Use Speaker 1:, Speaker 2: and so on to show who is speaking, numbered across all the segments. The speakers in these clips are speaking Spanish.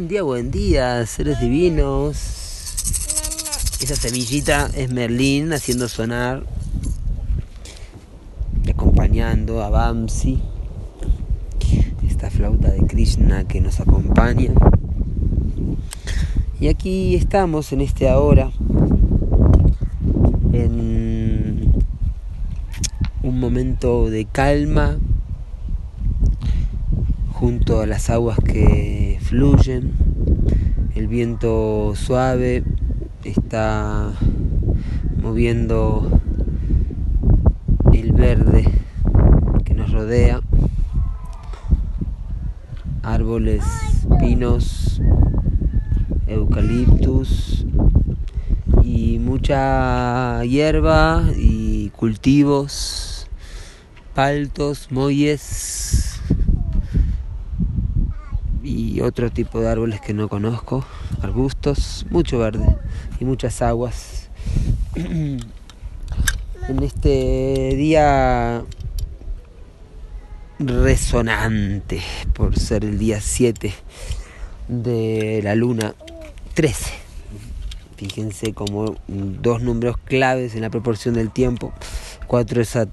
Speaker 1: Buen día, buen día, seres divinos. Esa semillita es Merlín haciendo sonar, acompañando a Bamsi, esta flauta de Krishna que nos acompaña. Y aquí estamos en este ahora, en un momento de calma, junto a las aguas que fluyen, el viento suave está moviendo el verde que nos rodea, árboles, pinos, eucaliptus y mucha hierba y cultivos, paltos, muelles y otro tipo de árboles que no conozco, arbustos, mucho verde y muchas aguas. en este día resonante por ser el día 7 de la luna 13. Fíjense como dos números claves en la proporción del tiempo. 4 es a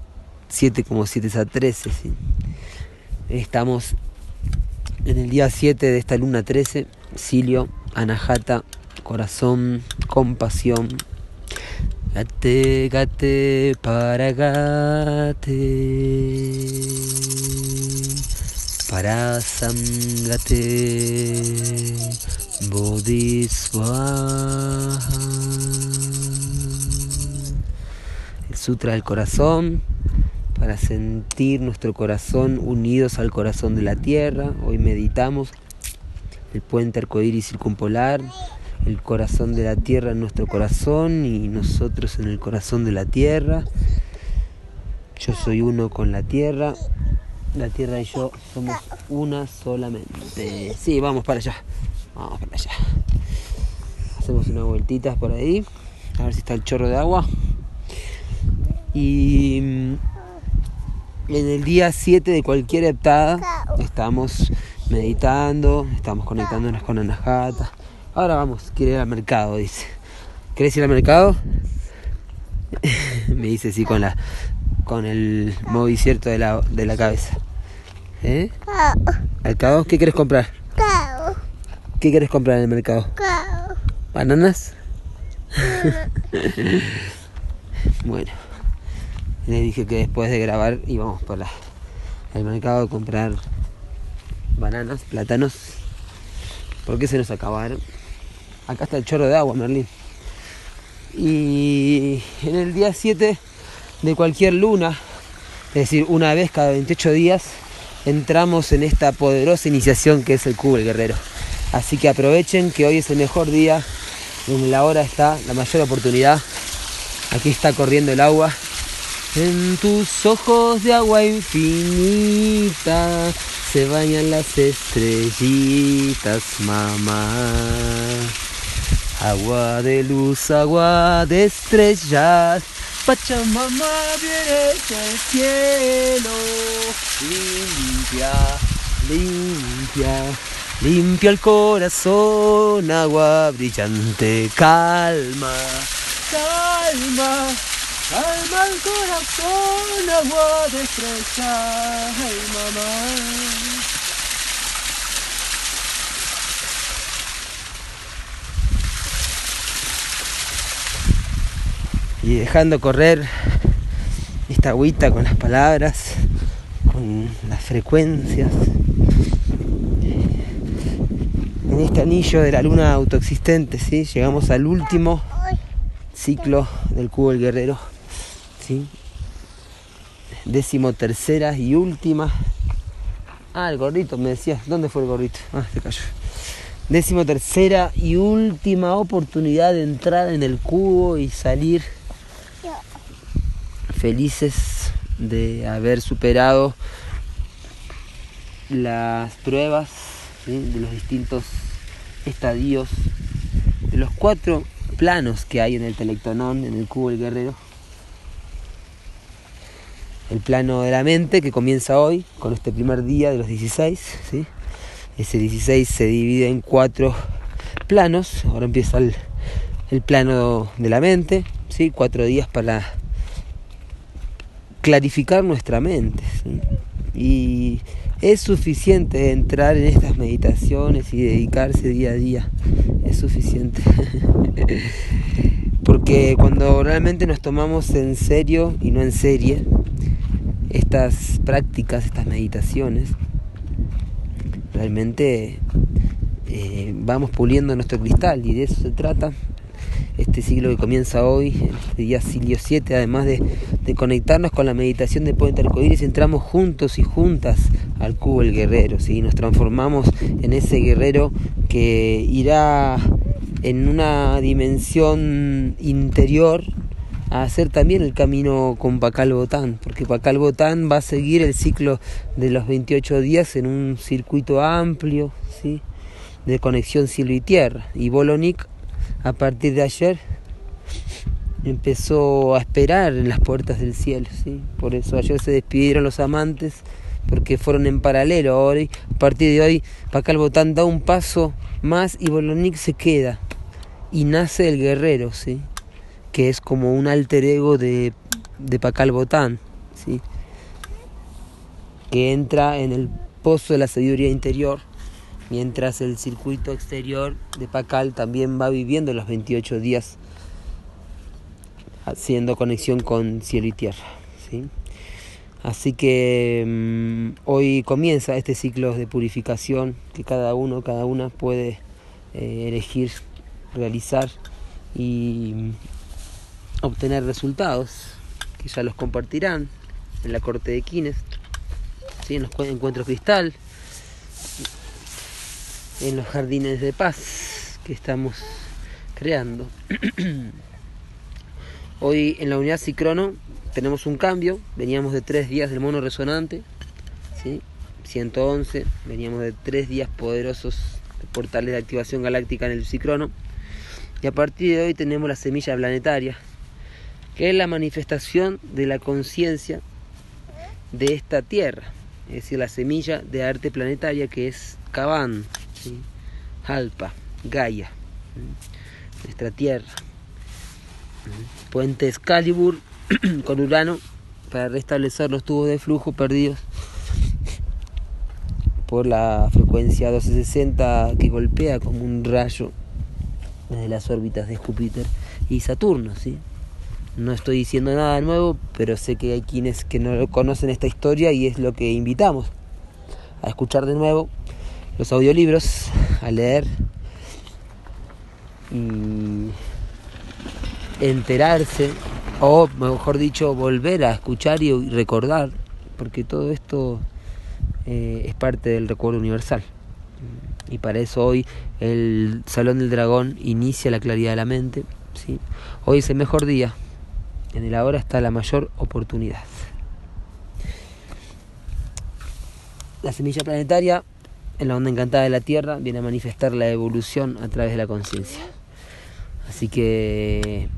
Speaker 1: 7 como 7 es a 13. Estamos en el día 7 de esta luna 13, Silio, Anahata, corazón, compasión. Gate, gate, para gate. Para sangate. Bodhisvaha. El Sutra del Corazón para sentir nuestro corazón unidos al corazón de la tierra. Hoy meditamos el puente arcoíris circumpolar, el corazón de la tierra en nuestro corazón y nosotros en el corazón de la tierra. Yo soy uno con la tierra, la tierra y yo somos una solamente. Sí, vamos para allá, vamos para allá. Hacemos unas vueltitas por ahí, a ver si está el chorro de agua. Y en el día 7 de cualquier heptada estamos meditando, estamos conectándonos con Anahata. Ahora vamos, quiere ir al mercado, dice. ¿Querés ir al mercado? Me dice sí con la con el movimiento de la, de la cabeza. ¿Eh? ¿Mercado? ¿Qué quieres comprar? ¿Qué quieres comprar en el mercado? ¿Bananas? bueno le dije que después de grabar íbamos para el mercado a comprar bananas, plátanos, porque se nos acabaron. Acá está el chorro de agua, Merlín. Y en el día 7 de cualquier luna, es decir, una vez cada 28 días, entramos en esta poderosa iniciación que es el cubo del guerrero. Así que aprovechen que hoy es el mejor día, la hora está la mayor oportunidad. Aquí está corriendo el agua en tus ojos de agua infinita se bañan las estrellitas, mamá. Agua de luz, agua de estrellas, Pachamama viene del cielo. Limpia, limpia, limpia el corazón, agua brillante, calma, calma. Calma el corazón, agua de ay mamá. Y dejando correr esta agüita con las palabras, con las frecuencias. En este anillo de la luna autoexistente, ¿sí? llegamos al último ciclo del cubo del guerrero Décimo tercera y última. Ah, el gorrito, me decías. ¿Dónde fue el gorrito? Ah, se cayó. Décimo tercera y última oportunidad de entrar en el cubo y salir felices de haber superado las pruebas de los distintos estadios, de los cuatro planos que hay en el telectonón, en el cubo del guerrero el plano de la mente que comienza hoy con este primer día de los 16, ¿sí? Ese 16 se divide en cuatro planos. Ahora empieza el, plano de la mente, ¿sí? cuatro días para clarificar nuestra mente. Y es suficiente entrar en estas meditaciones y dedicarse día a día. Es suficiente. Porque cuando realmente nos tomamos en serio y no en serie estas prácticas, estas meditaciones, realmente eh, vamos puliendo nuestro cristal y de eso se trata este siglo que comienza hoy, este día Silio 7, además de, conectarnos con la meditación de Puente Arcoíris, entramos juntos y juntas al cubo el guerrero, ¿sí? nos transformamos en ese guerrero que irá en una dimensión interior a hacer también el camino con Pacal Botán, porque Pacal Botán va a seguir el ciclo de los 28 días en un circuito amplio ¿sí? de conexión cielo y tierra. Y Bolonik, a partir de ayer, empezó a esperar en las puertas del cielo. ¿sí? Por eso ayer se despidieron los amantes, porque fueron en paralelo. Ahora, a partir de hoy, Pacal Botán da un paso más y Bolonik se queda. Y nace el guerrero, ¿sí? Que es como un alter ego de, de Pacal Botán, ¿sí? que entra en el pozo de la sabiduría interior, mientras el circuito exterior de Pacal también va viviendo los 28 días haciendo conexión con cielo y tierra. ¿sí? Así que mm, hoy comienza este ciclo de purificación que cada uno, cada una puede eh, elegir realizar y obtener resultados que ya los compartirán en la corte de Quines, ¿sí? en los encuentros cristal, en los jardines de paz que estamos creando. Hoy en la unidad Cicrono tenemos un cambio, veníamos de tres días del mono resonante, ¿sí? 111, veníamos de tres días poderosos de portales de activación galáctica en el Cicrono, y a partir de hoy tenemos la semilla planetaria, que es la manifestación de la conciencia de esta Tierra, es decir, la semilla de arte planetaria que es Cabán, Alpa, Gaia, nuestra Tierra, puente Excalibur con Urano para restablecer los tubos de flujo perdidos por la frecuencia 1260 que golpea como un rayo desde las órbitas de Júpiter y Saturno, ¿sí? No estoy diciendo nada nuevo, pero sé que hay quienes que no conocen esta historia y es lo que invitamos a escuchar de nuevo los audiolibros, a leer y enterarse, o mejor dicho, volver a escuchar y recordar, porque todo esto eh, es parte del recuerdo universal. Y para eso hoy el Salón del Dragón inicia la claridad de la mente. ¿sí? Hoy es el mejor día en el ahora está la mayor oportunidad. La semilla planetaria, en la onda encantada de la Tierra, viene a manifestar la evolución a través de la conciencia. Así que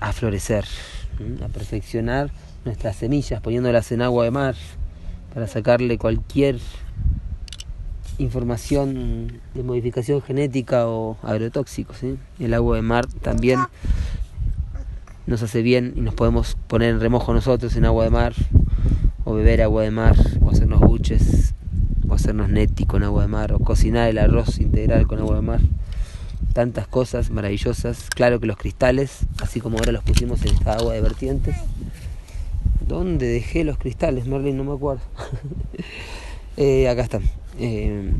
Speaker 1: a florecer, a perfeccionar nuestras semillas, poniéndolas en agua de mar para sacarle cualquier información de modificación genética o agrotóxico. El agua de mar también nos hace bien y nos podemos poner en remojo nosotros en agua de mar, o beber agua de mar, o hacernos buches, o hacernos neti con agua de mar, o cocinar el arroz integral con agua de mar. Tantas cosas maravillosas. Claro que los cristales, así como ahora los pusimos en esta agua de vertientes. ¿Dónde dejé los cristales, Merlin? No me acuerdo. Eh, acá están. Eh,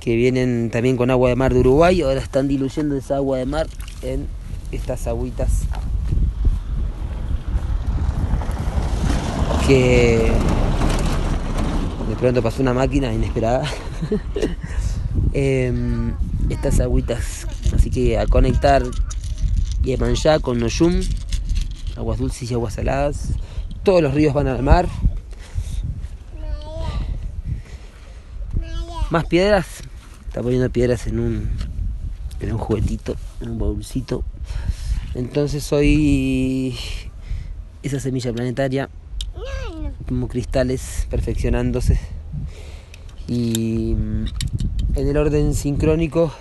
Speaker 1: que vienen también con agua de mar de Uruguay. Ahora están diluyendo esa agua de mar en estas agüitas que de pronto pasó una máquina inesperada. Em, estas agüitas, así que a conectar Yemanjá con Noyum, aguas dulces y aguas saladas. Todos los ríos van al mar. Más piedras. Está poniendo piedras en un en un juguetito, en un bolsito. Entonces soy esa semilla planetaria como cristales perfeccionándose Y mm, en el orden sincrónico,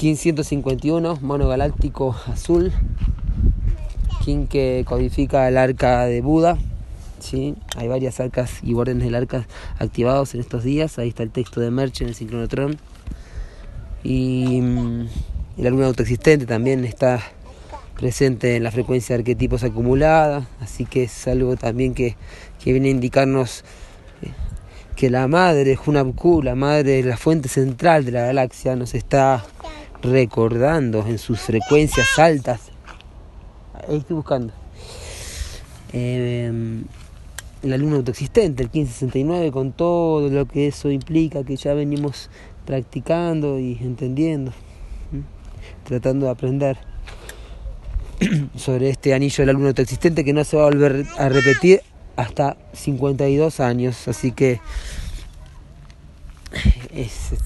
Speaker 1: 1551, mono galáctico azul, King que codifica el arca de Buda. ¿sí? Hay varias arcas y órdenes del arca activados en estos días. Ahí está el texto de Merch en el sincronotron. Y mm, la luna autoexistente también está presente en la frecuencia de arquetipos acumulada, así que es algo también que, viene a indicarnos eh, que la madre, Hunabku, la madre, la fuente central de la galaxia, nos está recordando en sus frecuencias altas. Ahí estoy buscando. Em, la luna autoexistente, el 1569, con todo lo que eso implica, que ya venimos practicando y entendiendo, tratando de aprender sobre este anillo de la luna autoexistente que no se va a volver a repetir hasta 52 años, así que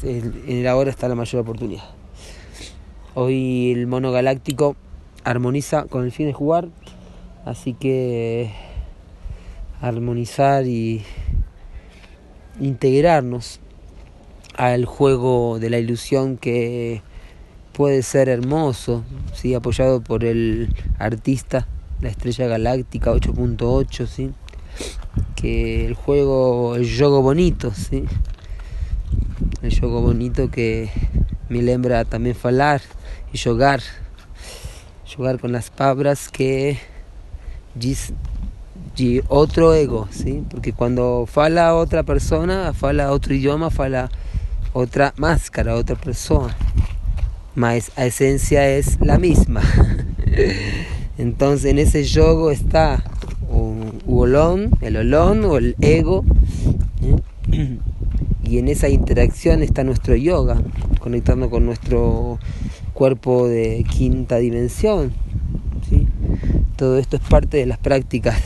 Speaker 1: en el ahora está la mayor oportunidad. Hoy el mono galáctico armoniza con el fin de jugar, así que armonizar y integrarnos al juego de la ilusión que puede ser hermoso, ¿sí? apoyado por el artista, la estrella galáctica 8.8, ¿sí? que el juego, el juego bonito, ¿sí? el juego bonito que me lembra también falar y jugar, jugar con las palabras que otro ego, ¿sí? porque cuando fala otra persona, fala otro idioma, fala otra máscara, otra persona mas la esencia es la misma. Entonces en ese yogo está un olón, el olón o el ego, ¿eh? y en esa interacción está nuestro yoga, conectando con nuestro cuerpo de quinta dimensión. ¿sí? Todo esto es parte de las prácticas.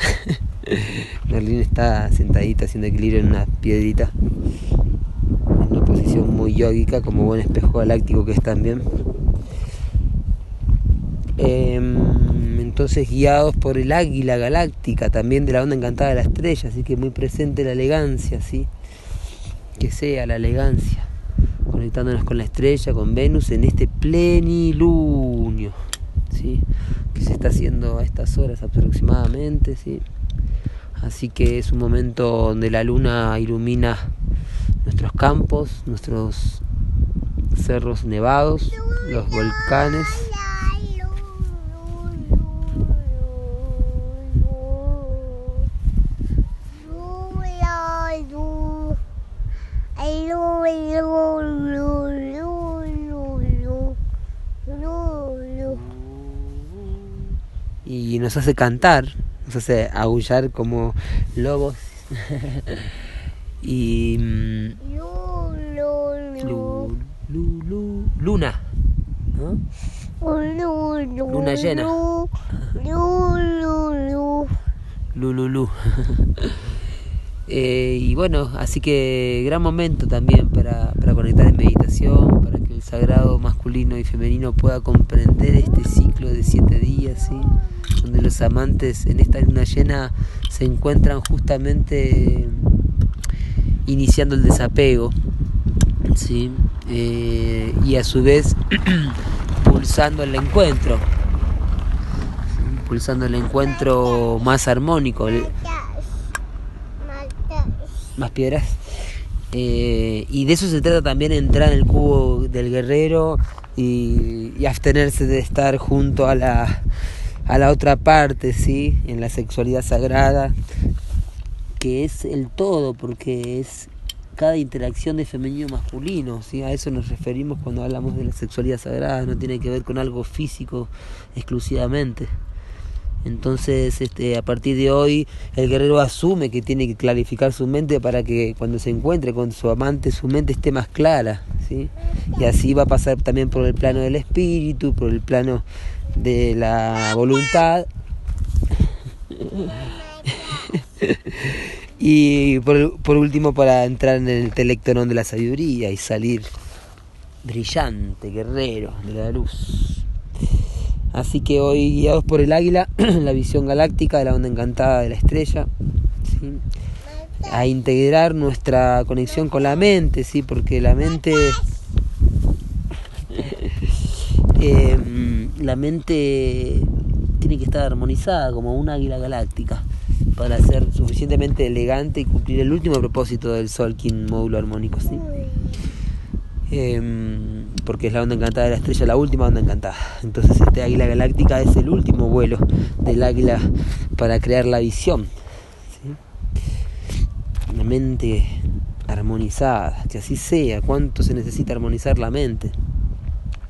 Speaker 1: Merlin está sentadita haciendo equilibrio en una piedrita una posición muy yógica, como buen espejo galáctico que es también. Em, entonces guiados por el águila galáctica, también de la onda encantada de la estrella, así que muy presente la elegancia, ¿sí? que sea la elegancia, conectándonos con la estrella, con Venus en este plenilunio, ¿sí? que se está haciendo a estas horas aproximadamente, ¿sí? así que es un momento donde la luna ilumina campos, nuestros cerros nevados, los volcanes. Y nos hace cantar, nos hace aullar como lobos. y luna luna llena Lululu. eh, y bueno, así que gran momento también para, para conectar en meditación, para que el sagrado masculino y femenino pueda comprender este ciclo de siete días, ¿sí? donde los amantes en esta luna llena se encuentran justamente iniciando el desapego, ¿sí? Eh, y a su vez pulsando el encuentro, pulsando el encuentro más armónico, más piedras. Eh, y de eso se trata también entrar en el cubo del guerrero y, y, abstenerse de estar junto a la, a la otra parte, ¿sí? en la sexualidad sagrada, que es el todo, porque es cada interacción de femenino masculino, ¿sí? a eso nos referimos cuando hablamos de la sexualidad sagrada, no tiene que ver con algo físico exclusivamente. Entonces, este, a partir de hoy, el guerrero asume que tiene que clarificar su mente para que cuando se encuentre con su amante, su mente esté más clara. ¿sí? Y así va a pasar también por el plano del espíritu, por el plano de la voluntad. y por, por, último para entrar en el telectonón de la sabiduría y salir brillante, guerrero de la luz. Así que hoy guiados por el águila, la visión galáctica de la onda encantada de la estrella, a integrar nuestra conexión con la mente, ¿sí? porque la mente eh, la mente tiene que estar armonizada como un águila galáctica para ser suficientemente elegante y cumplir el último propósito del Sol, King módulo armónico, ¿sí? Em, porque es la onda encantada de la estrella, la última onda encantada. Entonces este águila galáctica es el último vuelo del águila para crear la visión. Una mente armonizada, que así sea. ¿Cuánto se necesita armonizar la mente?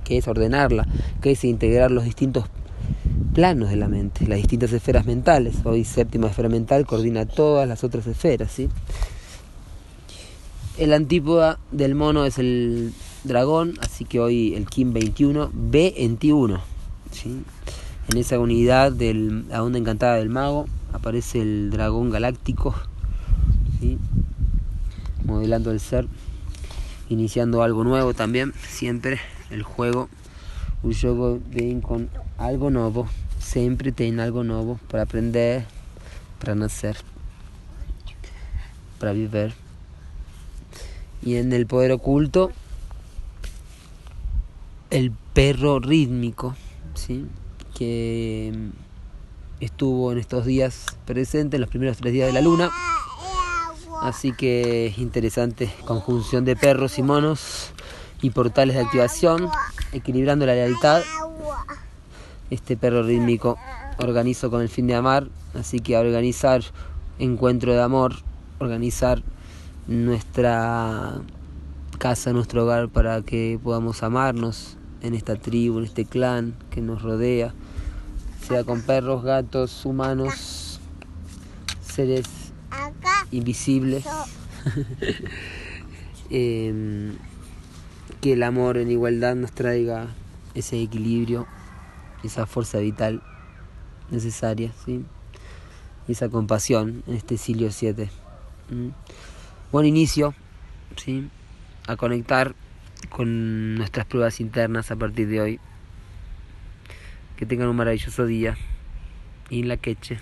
Speaker 1: Que es ordenarla, que es integrar los distintos planos de la mente, las distintas esferas mentales. Hoy séptima esfera mental coordina todas las otras esferas, ¿sí? El antípoda del mono es el dragón, así que hoy el Kim 21, B21. ¿sí? En esa unidad de la onda encantada del mago aparece el dragón galáctico, ¿sí? modelando el ser, iniciando algo nuevo también, siempre el juego, un juego de con algo nuevo, siempre tiene algo nuevo para aprender, para nacer, para vivir y en el poder oculto el perro rítmico, ¿sí? que estuvo en estos días presente, en los primeros tres días de la luna. Así que es interesante, conjunción de perros y monos y portales de activación, equilibrando la lealtad. Este perro rítmico organizo con el fin de amar, así que a organizar encuentro de amor, organizar nuestra casa, nuestro hogar, para que podamos amarnos en esta tribu, en este clan que nos rodea, sea con perros, gatos, humanos, seres invisibles. Em, que el amor en igualdad nos traiga ese equilibrio, esa fuerza vital necesaria, ¿sí? y esa compasión en este siglo 7 buen inicio ¿sí? a conectar con nuestras pruebas internas a partir de hoy. Que tengan un maravilloso día. Y la queche.